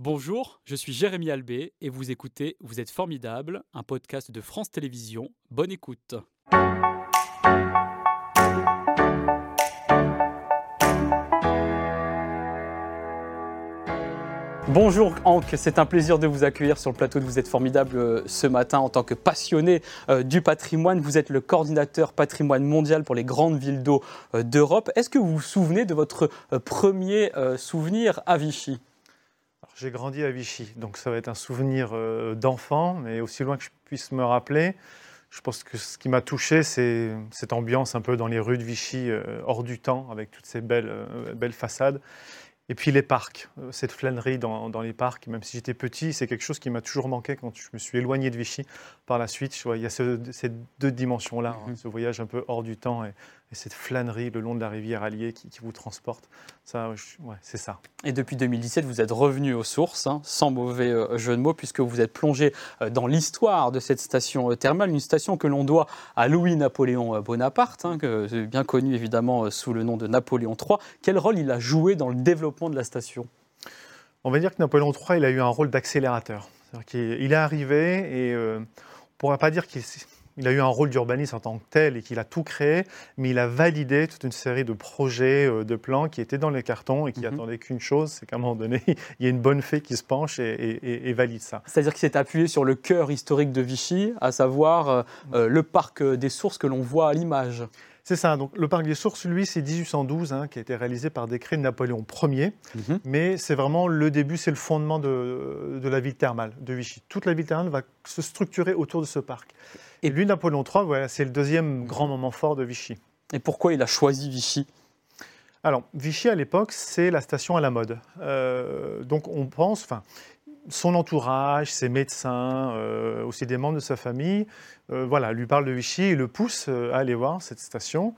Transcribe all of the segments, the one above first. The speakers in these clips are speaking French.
Bonjour, je suis Jérémy Albé et vous écoutez Vous êtes formidable, un podcast de France Télévisions. Bonne écoute. Bonjour Hank, c'est un plaisir de vous accueillir sur le plateau de Vous êtes formidable euh, ce matin en tant que passionné euh, du patrimoine. Vous êtes le coordinateur patrimoine mondial pour les grandes villes d'eau euh, d'Europe. Est-ce que vous vous souvenez de votre premier souvenir à Vichy? J'ai grandi à Vichy, donc ça va être un souvenir d'enfant, mais aussi loin que je puisse me rappeler. Je pense que ce qui m'a touché, c'est cette ambiance un peu dans les rues de Vichy, hors du temps, avec toutes ces belles, belles façades. Et puis les parcs, euh, cette flânerie dans, les parcs, même si j'étais petit, c'est quelque chose qui m'a toujours manqué quand je me suis éloigné de Vichy. Par la suite, il y a ces deux dimensions-là, hein, mhm. ce voyage un peu hors du temps et, et cette flânerie le long de la rivière Allier qui, vous transporte. Ça, ouais, c'est ça. Et depuis 2017, vous êtes revenu aux sources, hein, sans mauvais euh, jeu de mots, puisque vous êtes plongé euh, dans l'histoire de cette station euh, thermale, une station que l'on doit à Louis-Napoléon Bonaparte, hein, que, bien connu évidemment sous le nom de Napoléon III. Quel rôle il a joué dans le développement de la station? On va dire que Napoléon III, il a eu un rôle d'accélérateur. Il est arrivé et on ne pourra pas dire qu'il il a eu un rôle d'urbaniste en tant que tel et qu'il a tout créé, mais il a validé toute une série de projets, euh, de plans qui étaient dans les cartons et qui mhm. attendaient qu'une chose, c'est qu'à un moment donné, il y a une bonne fée qui se penche et, valide ça. C'est-à-dire qu'il s'est appuyé sur le cœur historique de Vichy, à savoir euh, euh, le parc des sources que l'on voit à l'image. C'est ça. Donc, le parc des sources, lui, c'est 1812, hein, qui a été réalisé par décret de Napoléon Ier. Mhm. Mais c'est vraiment le début, c'est le fondement de, de, la ville thermale de Vichy. Toute la ville thermale va se structurer autour de ce parc. Et lui, Napoléon III, voilà, c'est le deuxième grand moment fort de Vichy. Et pourquoi il a choisi Vichy? Alors, Vichy à l'époque, c'est la station à la mode. Euh, donc on pense, enfin, son entourage, ses médecins, euh, aussi des membres de sa famille, euh, voilà, lui parle de Vichy et le pousse euh, à aller voir cette station,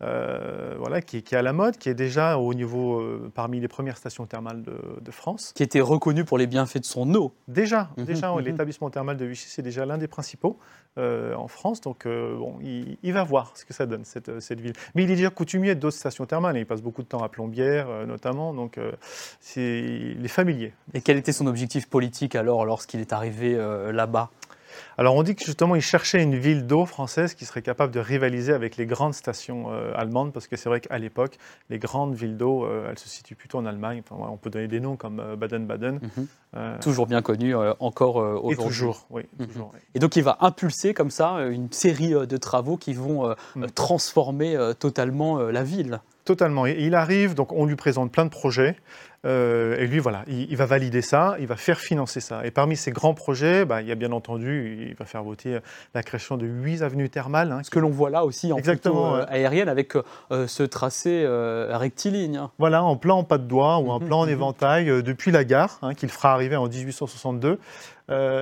voilà, qui, est à la mode, qui est déjà au niveau parmi les premières stations thermales de, France. Qui était reconnue pour les bienfaits de son eau. Déjà, mhm, déjà, mhm. l'établissement thermal de Vichy, c'est déjà l'un des principaux en France. Donc, bon, il, va voir ce que ça donne cette, cette ville. Mais il est déjà coutumier d'autres stations thermales. il passe beaucoup de temps à Plombières, notamment. Donc, c'est il est familier. Et quel était son objectif politique alors lorsqu'il est arrivé là-bas? Alors on dit que justement il cherchait une ville d'eau française qui serait capable de rivaliser avec les grandes stations euh, allemandes, parce que c'est vrai qu'à l'époque, les grandes villes d'eau, euh, elles se situent plutôt en Allemagne. on peut donner des noms comme euh, Baden-Baden. Mhm. toujours bien connu encore aujourd'hui. Et toujours, oui, mhm. Et donc il va impulser comme ça une série de travaux qui vont mm. transformer totalement la ville. Totalement. il arrive, donc on lui présente plein de projets. Euh, et lui, voilà, il, va valider ça, il va faire financer ça. Et parmi ces grands projets, bah, il y a bien entendu, il va faire voter la création de huit avenues thermales. Hein, ce que l'on voit là aussi en Exactement, photo euh, aérienne avec euh, ce tracé rectiligne. Hein. Voilà, en plan en pas de doigt ou en mhm, plan en mhm. éventail depuis la gare, hein, qu'il fera arriver en 1862.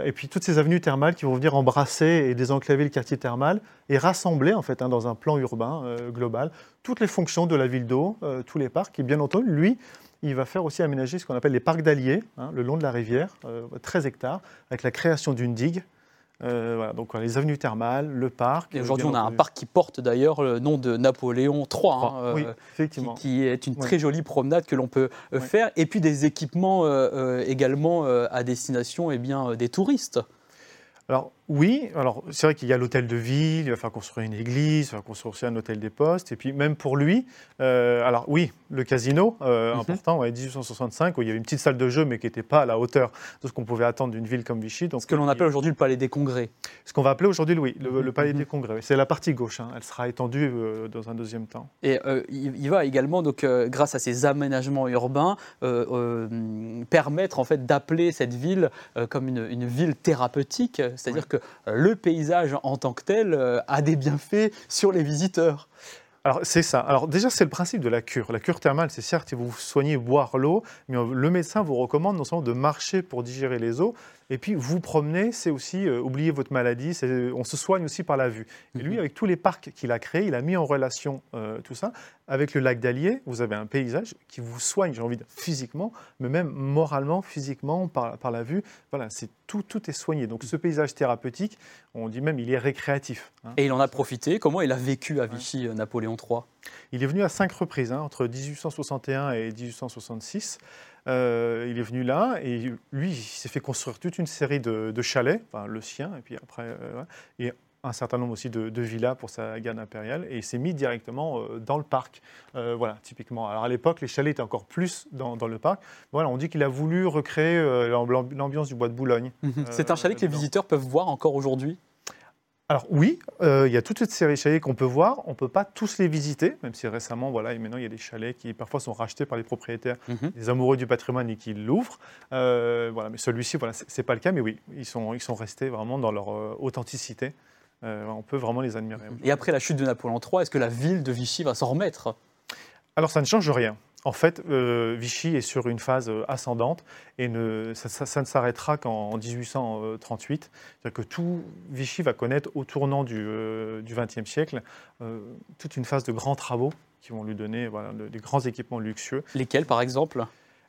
Et puis toutes ces avenues thermales qui vont venir embrasser et désenclaver le quartier thermal et rassembler en fait dans un plan urbain global toutes les fonctions de la ville d'eau, tous les parcs. Et bien entendu, lui, il va faire aussi aménager ce qu'on appelle les parcs d'alliés, hein, le long de la rivière, 13 euh, hectares, avec la création d'une digue. Euh, voilà, donc les avenues thermales, le parc. Et aujourd'hui, on a un parc qui porte d'ailleurs le nom de Napoléon III, hein, euh, effectivement. Qui, est une très jolie promenade que l'on peut faire, et puis des équipements également à destination eh bien, des touristes. Alors, oui, alors c'est vrai qu'il y a l'hôtel de ville, il va falloir construire une église, il va construire aussi un hôtel des postes, et puis même pour lui, euh, alors oui, le casino, euh, mhm. important, ouais, 1865, où il y avait une petite salle de jeu, mais qui n'était pas à la hauteur de ce qu'on pouvait attendre d'une ville comme Vichy. Donc, ce que l'on appelle aujourd'hui le palais des congrès. Ce qu'on va appeler aujourd'hui, oui, le, mhm. palais des congrès. C'est la partie gauche, hein. elle sera étendue euh, dans un deuxième temps. Et il va également, donc, grâce à ces aménagements urbains, permettre en fait d'appeler cette ville comme une, une ville thérapeutique, c'est-à-dire que le paysage en tant que tel euh, a des bienfaits sur les visiteurs. Alors c'est ça. Alors déjà c'est le principe de la cure. La cure thermale, c'est certes vous soignez boire l'eau, mais le médecin vous recommande non seulement de marcher pour digérer les eaux, et puis vous promener, c'est aussi euh, oublier votre maladie. On se soigne aussi par la vue. Et lui, mhm. avec tous les parcs qu'il a créés, il a mis en relation euh, tout ça. Avec le lac d'Allier, vous avez un paysage qui vous soigne, j'ai envie de dire, physiquement, mais même moralement, physiquement, par, par la vue. Voilà, c'est tout, tout est soigné. Donc ce paysage thérapeutique, on dit même, il est récréatif. Hein. Et il en a profité. Comment il a vécu à Vichy, euh, Napoléon III Il est venu à cinq reprises, hein, entre 1861 et 1866. Euh, il est venu là et lui, il s'est fait construire toute une série de, chalets, enfin, le sien, et puis après, euh, et un certain nombre aussi de, villas pour sa garde impériale, et il s'est mis directement euh, dans le parc. voilà, typiquement. Alors à l'époque, les chalets étaient encore plus dans, le parc. Voilà, on dit qu'il a voulu recréer l'ambiance du bois de Boulogne. Mhm. C'est un chalet que les visiteurs peuvent voir encore aujourd'hui? Alors oui, euh, il y a toute cette série de chalets qu'on peut voir. On ne peut pas tous les visiter, même si récemment, voilà, et maintenant il y a des chalets qui parfois sont rachetés par les propriétaires, mhm. des amoureux du patrimoine et qui l'ouvrent. Euh, voilà, mais celui-ci, voilà, c'est pas le cas, mais oui, ils sont, ils sont restés vraiment dans leur euh, authenticité. on peut vraiment les admirer. Et après la chute de Napoléon III, est-ce que la ville de Vichy va s'en remettre? Alors ça ne change rien. En fait, euh, Vichy est sur une phase euh, ascendante et ça, ne s'arrêtera qu'en 1838. C'est-à-dire que tout Vichy va connaître au tournant du XXe euh, siècle toute une phase de grands travaux qui vont lui donner des grands équipements luxueux. Lesquels, par exemple?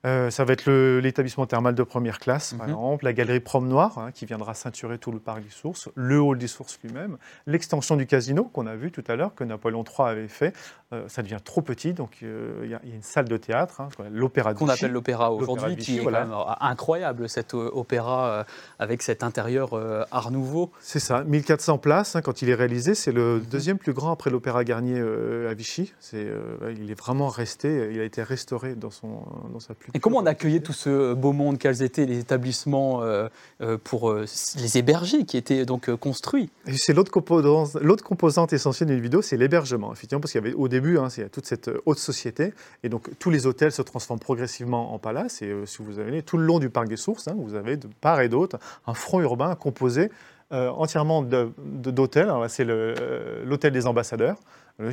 Euh, ça va être l'établissement thermal de première classe, par mhm. exemple, la galerie Promenoir, hein, qui viendra ceinturer tout le parc des Sources, le hall des Sources lui-même, l'extension du casino qu'on a vu tout à l'heure, que Napoléon III avait fait. Euh, ça devient trop petit, donc euh, il y, a une salle de théâtre, hein, l'opéra Qu'on appelle l'opéra aujourd'hui, qui est quand même incroyable, cet opéra avec cet intérieur art nouveau. C'est ça, 1400 places hein, quand il est réalisé, c'est le mhm. deuxième plus grand après l'opéra Garnier à Vichy. il est vraiment resté, il a été restauré dans, son, dans sa plus et comment on accueillait tout ce beau monde? Quels étaient les établissements euh, euh, pour euh, les héberger qui étaient donc construits? C'est l'autre composante, l'autre composante essentielle d'une vidéo, c'est l'hébergement, effectivement, parce qu'il y avait au début, hein, il y a toute cette haute société, et donc tous les hôtels se transforment progressivement en palaces. Et si vous avez tout le long du parc des Sources, hein, vous avez de part et d'autre un front urbain composé entièrement d'hôtels. C'est l'hôtel des ambassadeurs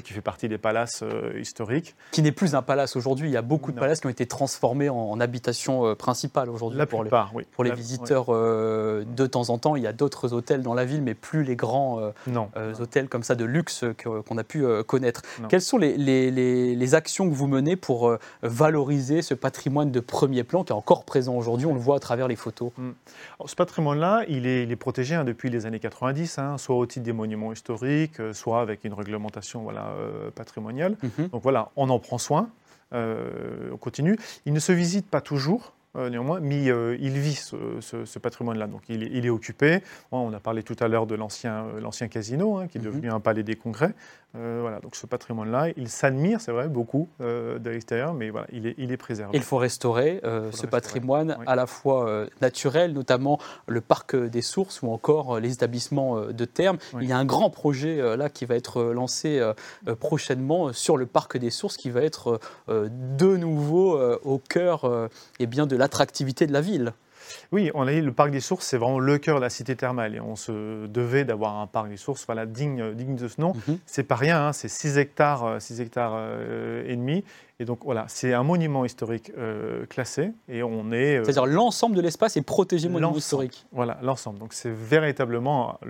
qui fait partie des palaces euh, historiques. Qui n'est plus un palace aujourd'hui. Il y a beaucoup de palaces qui ont été transformés en, habitation euh, principale aujourd'hui. pour les, oui. pour les visiteurs euh, de temps en temps. Il y a d'autres hôtels dans la ville, mais plus les grands hôtels comme ça de luxe qu'on a pu connaître. Quelles sont les, les, actions que vous menez pour valoriser ce patrimoine de premier plan qui est encore présent aujourd'hui? On le voit à travers les photos. Hmm. ce patrimoine-là, il est, il est protégé hein, depuis les années 90, hein, soit au titre des monuments historiques, soit avec une réglementation voilà, euh, patrimonial. Mhm. Donc voilà, on en prend soin, euh, on continue. Il ne se visite pas toujours, néanmoins, mais il vit ce, patrimoine-là. Donc il est, occupé. on a parlé tout à l'heure de l'ancien casino, hein, qui est mhm. devenu un palais des congrès. Euh, voilà, donc ce patrimoine-là, il s'admire, c'est vrai, beaucoup euh, de l'extérieur, mais voilà, il est, il est préservé. il faut restaurer euh, ce patrimoine à la fois naturel, notamment le parc des sources ou encore les établissements de terme. Il y a un grand projet là qui va être lancé prochainement sur le parc des sources qui va être de nouveau au cœur et eh bien, de l'attractivité de la ville. Oui, on a dit le parc des sources, c'est vraiment le cœur de la cité thermale. Et on se devait d'avoir un parc des sources voilà, digne, digne de ce nom. Mhm. C'est pas rien, hein, c'est 6 hectares, 6 hectares euh, et demi. Et donc voilà, c'est un monument historique euh, classé et on est. Euh, C'est-à-dire l'ensemble de l'espace est protégé monument historique. Voilà, l'ensemble. Donc c'est véritablement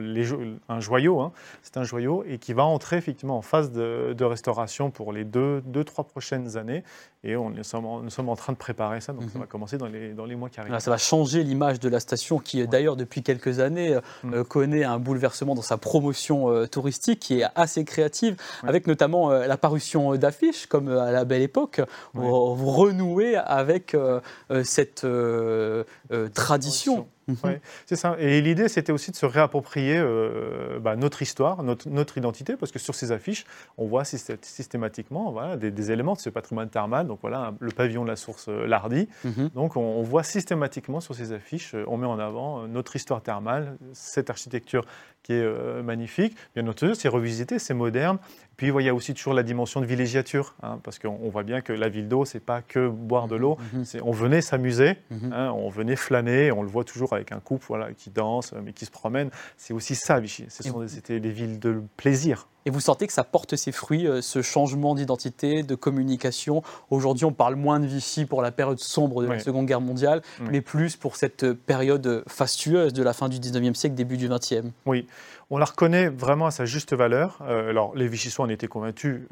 un joyau. Hein. C'est un joyau et qui va entrer effectivement en phase de, restauration pour les deux, deux, trois prochaines années. Et on nous sommes, en, nous sommes en train de préparer ça. Donc ça mhm. va commencer dans les, dans les mois qui arrivent. ça va changer l'image de la station qui, d'ailleurs, depuis quelques années, euh, mm. connaît un bouleversement dans sa promotion touristique qui est assez créative, avec notamment l'apparition d'affiches comme à la belle époque vous, renouez avec euh, euh, cette euh, Mhm. c'est ça. Et l'idée, c'était aussi de se réapproprier bah, notre histoire, notre, identité, parce que sur ces affiches, on voit systématiquement voilà, des, éléments de ce patrimoine thermal. Donc voilà, le pavillon de la source Lardy. Mhm. Donc on, voit systématiquement sur ces affiches, on met en avant notre histoire thermale, cette architecture qui est magnifique. Bien entendu, c'est revisité, c'est moderne. Puis il y a aussi toujours la dimension de villégiature, hein, parce qu'on voit bien que la ville d'eau, c'est pas que boire de l'eau. Mhm. On venait s'amuser, hein, on venait flâner, on le voit toujours avec un couple voilà, qui danse, mais qui se promène. C'est aussi ça, Vichy. C'était des villes de plaisir. Et vous sentez que ça porte ses fruits, euh, ce changement d'identité, de communication. Aujourd'hui, on parle moins de Vichy pour la période sombre de la Seconde Guerre mondiale, mais plus pour cette période fastueuse de la fin du 19e siècle, début du 20e. Oui, on la reconnaît vraiment à sa juste valeur. Euh, alors, les Vichysois en étaient convaincus.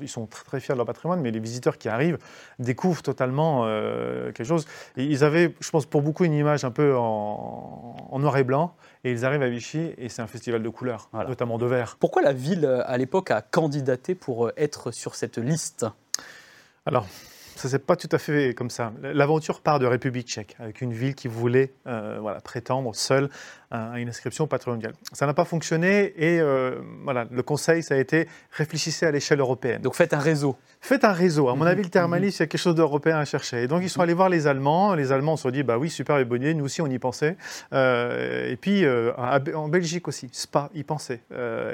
Ils, sont très, très, fiers de leur patrimoine, mais les visiteurs qui arrivent découvrent totalement euh, quelque chose. Et ils avaient, je pense, pour beaucoup une image un peu en, noir et blanc. Et ils arrivent à Vichy et c'est un festival de couleurs, notamment de vert. Pourquoi la ville, à l'époque, a candidaté pour être sur cette liste? Alors, ça s'est pas tout à fait comme ça. L'aventure part de République tchèque, avec une ville qui voulait euh, voilà, prétendre seule à une inscription mondial. Ça n'a pas fonctionné et euh, voilà, le conseil, ça a été réfléchissez à l'échelle européenne. Donc faites un réseau. Faites un réseau. À mon Mhm, avis, le thermalisme, il y a quelque chose d'européen à chercher. Et donc, ils sont allés voir les Allemands. Les Allemands se sont dit, bah oui, super et bonnier, nous aussi, on y pensait. Euh, et puis, euh, en Belgique aussi, Spa, y pensait.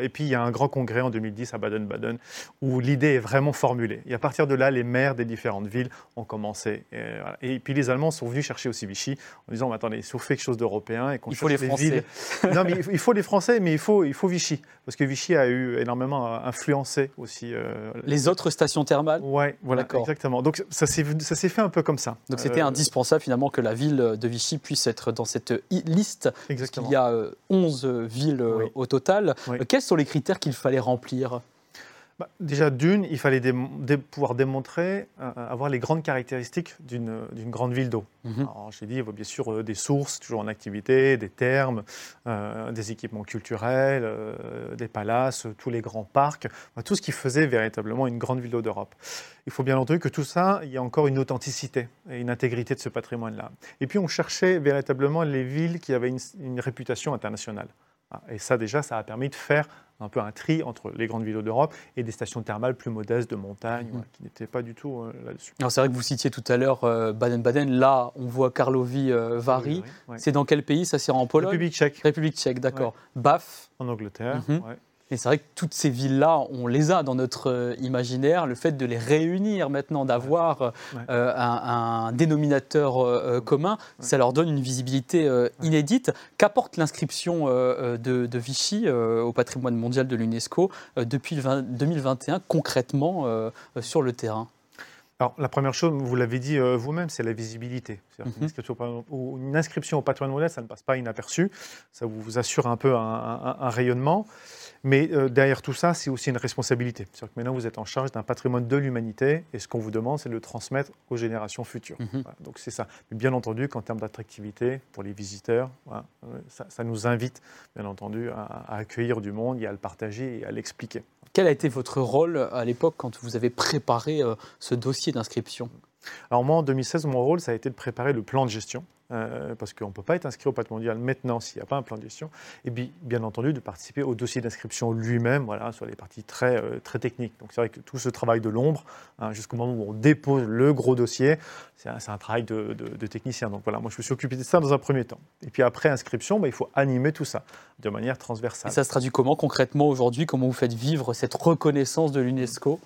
Et puis, il y a un grand congrès en 2010 à Baden-Baden où l'idée est vraiment formulée. Et à partir de là, les maires des différentes villes ont commencé. Et, voilà. Et puis, les Allemands sont venus chercher aussi Vichy en disant, mais attendez, si on fait quelque chose d'européen et qu'on cherche les Français. villes non, mais il faut- il les Français, mais il faut, il faut Vichy. Parce que Vichy a eu énormément influencé aussi. euh, Les autres stations thermales? Ouais, voilà, exactement. Donc ça s'est fait un peu comme ça. Donc c'était Euh, indispensable finalement que la ville de Vichy puisse être dans cette liste. Parce Exactement. qu'il y a euh, 11 villes euh, Oui. au total. Oui. Euh, Quels sont les critères qu'il fallait remplir? Bah, déjà d'une, il fallait dé- pouvoir démontrer, euh, avoir les grandes caractéristiques d'une grande ville d'eau. Mhm. Alors, j'ai dit, il faut bien sûr euh, des sources toujours en activité, des thermes, euh, des équipements culturels, des palaces, tous les grands parcs, enfin, tout ce qui faisait véritablement une grande ville d'eau d'Europe. Il faut bien entendu que tout ça, il y a encore une authenticité et une intégrité de ce patrimoine-là. Et puis on cherchait véritablement les villes qui avaient une, une réputation internationale. Ah, Et ça déjà, ça a permis de faire un peu un tri entre les grandes villes d'Europe et des stations thermales plus modestes de montagne, qui n'étaient pas du tout euh, là-dessus. Alors c'est vrai que vous citiez tout à l'heure euh, Baden-Baden. Là, on voit Karlovy euh, Vary. C'est dans quel pays? Ça c'est en Pologne? République tchèque, République tchèque, d'accord. Baf. en Angleterre. Mhm. ouais. Et c'est vrai que toutes ces villes-là, on les a dans notre euh, imaginaire. Le fait de les réunir maintenant, d'avoir euh, Ouais. euh, un, un dénominateur euh, commun, ça leur donne une visibilité inédite. Qu'apporte l'inscription de, de Vichy au patrimoine mondial de l'UNESCO depuis le 20 2021 concrètement sur le terrain? Alors, la première chose, vous l'avez dit euh, vous-même, c'est la visibilité. Mhm. inscription une inscription au patrimoine mondial, ça ne passe pas inaperçu. Ça vous, vous assure un peu un, un- un rayonnement. Mais euh, derrière tout ça, c'est aussi une responsabilité. C'est-à-dire que maintenant, vous êtes en charge d'un patrimoine de l'humanité et ce qu'on vous demande, c'est de le transmettre aux générations futures. Mhm. Voilà, donc, c'est ça. Mais bien entendu qu'en termes d'attractivité pour les visiteurs, voilà, euh, ça, ça nous invite, bien entendu, à, à accueillir du monde et à le partager et à l'expliquer. Quel a été votre rôle à l'époque quand vous avez préparé euh, ce dossier d'inscription? Alors moi, en 2016, mon rôle, ça a été de préparer le plan de gestion, euh, parce qu'on ne peut pas être inscrit au patrimoine mondial maintenant s'il n'y a pas un plan de gestion, et puis, bien entendu, de participer au dossier d'inscription lui-même, voilà, sur les parties très, euh, très techniques. Donc c'est vrai que tout ce travail de l'ombre, hein, jusqu'au moment où on dépose le gros dossier, c'est un, travail de, technicien. Donc voilà, moi je me suis occupé de ça dans un premier temps. Et puis après inscription, bah, il faut animer tout ça de manière Et transversale. ça se traduit comment concrètement aujourd'hui? Comment vous faites vivre cette reconnaissance de l'UNESCO?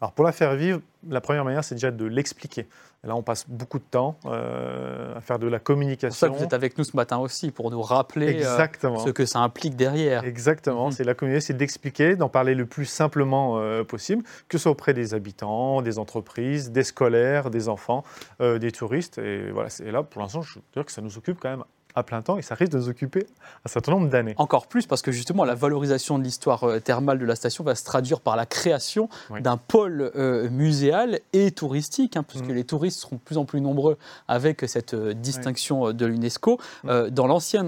Alors pour la faire vivre, la première manière, c'est déjà de l'expliquer. Là, on passe beaucoup de temps euh, à faire de la C'est pour ça communication. que vous êtes avec nous ce matin aussi, pour nous rappeler euh, ce que ça implique derrière. Exactement, Mhm. c'est la communauté, c'est d'expliquer, d'en parler le plus simplement euh, possible, que ce soit auprès des habitants, des entreprises, des scolaires, des enfants, euh, des touristes. Et voilà, c'est et là, pour l'instant, je veux dire que ça nous occupe quand même à plein temps et ça risque de nous occuper un certain nombre d'années. Encore plus parce que justement la valorisation de l'histoire euh, thermale de la station va se traduire par la création Oui. d'un pôle euh, muséal et touristique, hein, puisque Mhm. les touristes seront de plus en plus nombreux avec cette euh, distinction de l'UNESCO. Euh, dans l'ancien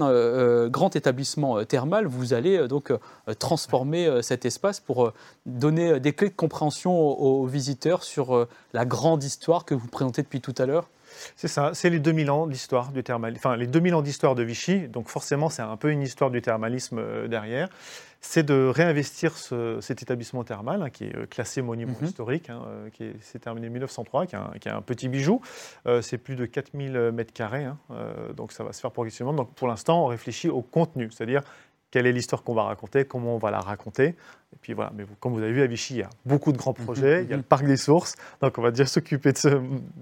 grand établissement thermal, vous allez donc transformer cet espace pour donner des clés de compréhension aux, aux visiteurs sur la grande histoire que vous présentez depuis tout à l'heure. C'est ça, c'est les 2000 ans d'histoire du thermalisme, enfin les 2000 ans d'histoire de Vichy, donc forcément c'est un peu une histoire du thermalisme euh, derrière. C'est de réinvestir ce- cet établissement thermal hein, qui est euh, classé monument Mhm. historique, hein, euh, qui est- s'est terminé en 1903, qui est un, qui est un petit bijou. Euh, c'est plus de 4000 mètres carrés, hein, euh, donc ça va se faire progressivement. Donc pour l'instant, on réfléchit au contenu, c'est-à-dire quelle est l'histoire qu'on va raconter, comment on va la raconter. Et puis voilà, mais vous- comme vous avez vu à Vichy, il y a beaucoup de grands projets, il y a mhm. le parc des sources, donc on va déjà s'occuper de, ce-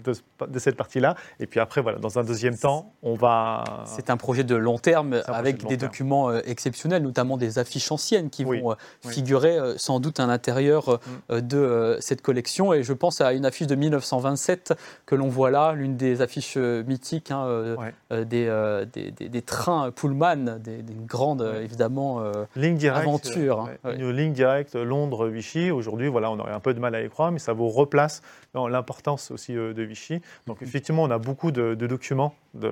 de ce- de cette partie-là. Et puis après, voilà, dans un deuxième temps, on va... C'est un projet de long terme avec de long des terme. documents euh, exceptionnels, notamment des affiches anciennes qui Oui, vont euh, oui. figurer euh, sans doute à l'intérieur Mm. de cette collection. Et je pense à une affiche de 1927 que l'on voit là, l'une des affiches mythiques hein, Ouais. des, des, des- des trains Pullman, grandes euh, Ouais. évidemment. Ligne directe, Aventure, hein, ouais, ouais. Une ligne directe Londres-Vichy. Aujourd'hui, voilà, on aurait un peu de mal à y croire, mais ça vous replace dans l'importance aussi euh, de Vichy. Donc Mhm. effectivement, on a beaucoup de, de documents de,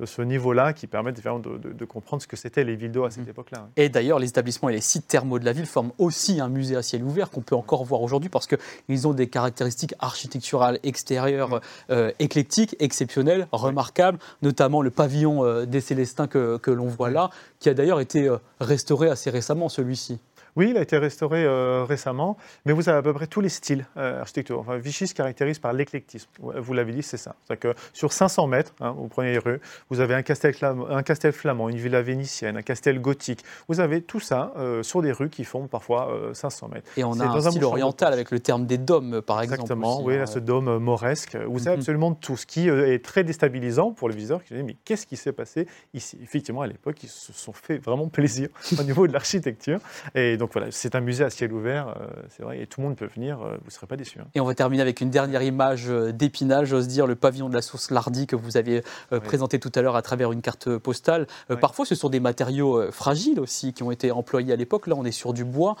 de ce niveau-là qui permettent de, de, de, comprendre ce que c'était les villes d'eau à cette mmh. époque-là. Et d'ailleurs, les établissements et les sites thermaux de la ville forment aussi un musée à ciel ouvert qu'on peut encore voir aujourd'hui parce qu'ils ont des caractéristiques architecturales extérieures mmh. euh, éclectiques, exceptionnelles, remarquables, notamment le pavillon euh, des Célestins que, que l'on voit là, qui a d'ailleurs été euh, restauré assez récemment, celui-ci. Oui, il a été restauré euh, récemment, mais vous avez à peu près tous les styles euh, architecturaux. Enfin, Vichy se caractérise par l'éclectisme. Vous l'avez dit, c'est ça. C'est que sur 500 mètres, hein, vous prenez les rues, vous avez un castel, un castel flamand, une villa vénitienne, un castel gothique. Vous avez tout ça euh, sur des rues qui font parfois 500 mètres. Et on a un style oriental avec le terme des dômes, par exemple. Exactement, oui, hein, ce dôme mauresque. Vous avez mhm. absolument tout, ce qui est très déstabilisant pour le visiteur qui dit mais qu'est-ce qui s'est passé ici? Effectivement, à l'époque, ils se sont fait vraiment plaisir au niveau de l'architecture. Et donc, donc voilà, c'est un musée à ciel ouvert, euh, c'est vrai, et tout le monde peut venir, euh, vous ne serez pas déçus. Hein. Et on va terminer avec une dernière image euh, d'Épinal, j'ose dire, le pavillon de la source Lardy que vous aviez présenté tout à l'heure à travers une carte postale. Parfois, ce sont des matériaux fragiles aussi qui ont été employés à l'époque. Là, on est sur du bois.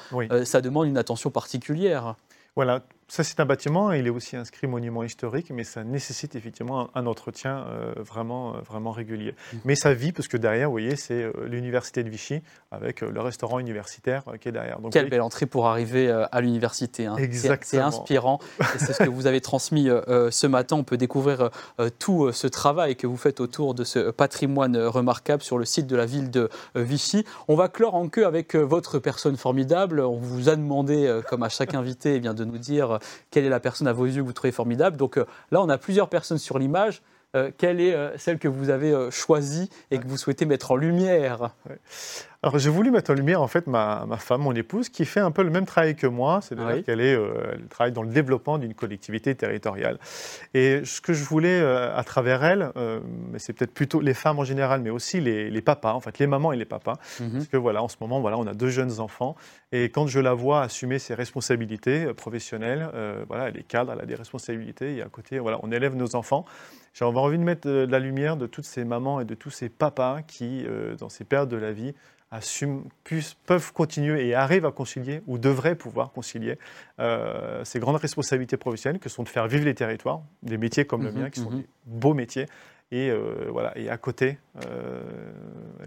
ça demande une attention particulière. Voilà, ça, c'est un bâtiment, il est aussi inscrit monument historique, mais ça nécessite effectivement un, entretien euh, vraiment, euh, vraiment régulier. Mmh. Mais ça vit, parce que derrière, vous voyez, c'est euh, l'université de Vichy, avec le restaurant universitaire qui est derrière. Donc, Quelle belle entrée pour arriver à l'université. Hein. C'est inspirant, c'est ce que vous avez transmis ce matin. On peut découvrir tout ce travail que vous faites autour de ce patrimoine remarquable sur le site de la ville de Vichy. On va clore en queue avec votre personne formidable. On vous a demandé, comme à chaque invité, eh bien, de nous dire euh, quelle est la personne à vos yeux que vous trouvez formidable. Donc euh, là, on a plusieurs personnes sur l'image. Euh, quelle est celle que vous avez choisie et que vous souhaitez mettre en lumière? Alors j'ai voulu mettre en lumière en fait ma, femme, mon épouse, qui fait un peu le même travail que moi, c'est-à-dire qu'elle est, euh, travaille dans le développement d'une collectivité territoriale. Et ce que je voulais euh, à travers elle, euh, c'est peut-être plutôt les femmes en général, mais aussi les, papas, en fait les mamans et les papas, mhm. parce que voilà, en ce moment, voilà, on a deux jeunes enfants, et quand je la vois assumer ses responsabilités professionnelles, voilà, elle est cadre, elle a des responsabilités, et à côté, voilà, on élève nos enfants. J'avais envie de mettre de la lumière de toutes ces mamans et de tous ces papas qui, dans ces périodes de la vie, assument, peuvent continuer et arrivent à concilier ou devraient pouvoir concilier euh, ces grandes responsabilités professionnelles que sont de faire vivre les territoires, des métiers comme le mhm, mien qui sont mhm. des beaux métiers et euh, voilà et à côté euh,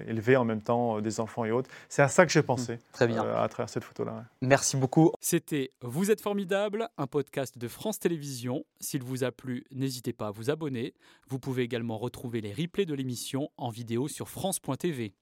élever en même temps des enfants et autres. C'est à ça que j'ai pensé. Mhm, très bien. à travers cette photo là. Merci beaucoup. C'était Vous êtes formidable, un podcast de France Télévisions. S'il vous a plu, n'hésitez pas à vous abonner. Vous pouvez également retrouver les replays de l'émission en vidéo sur France.tv.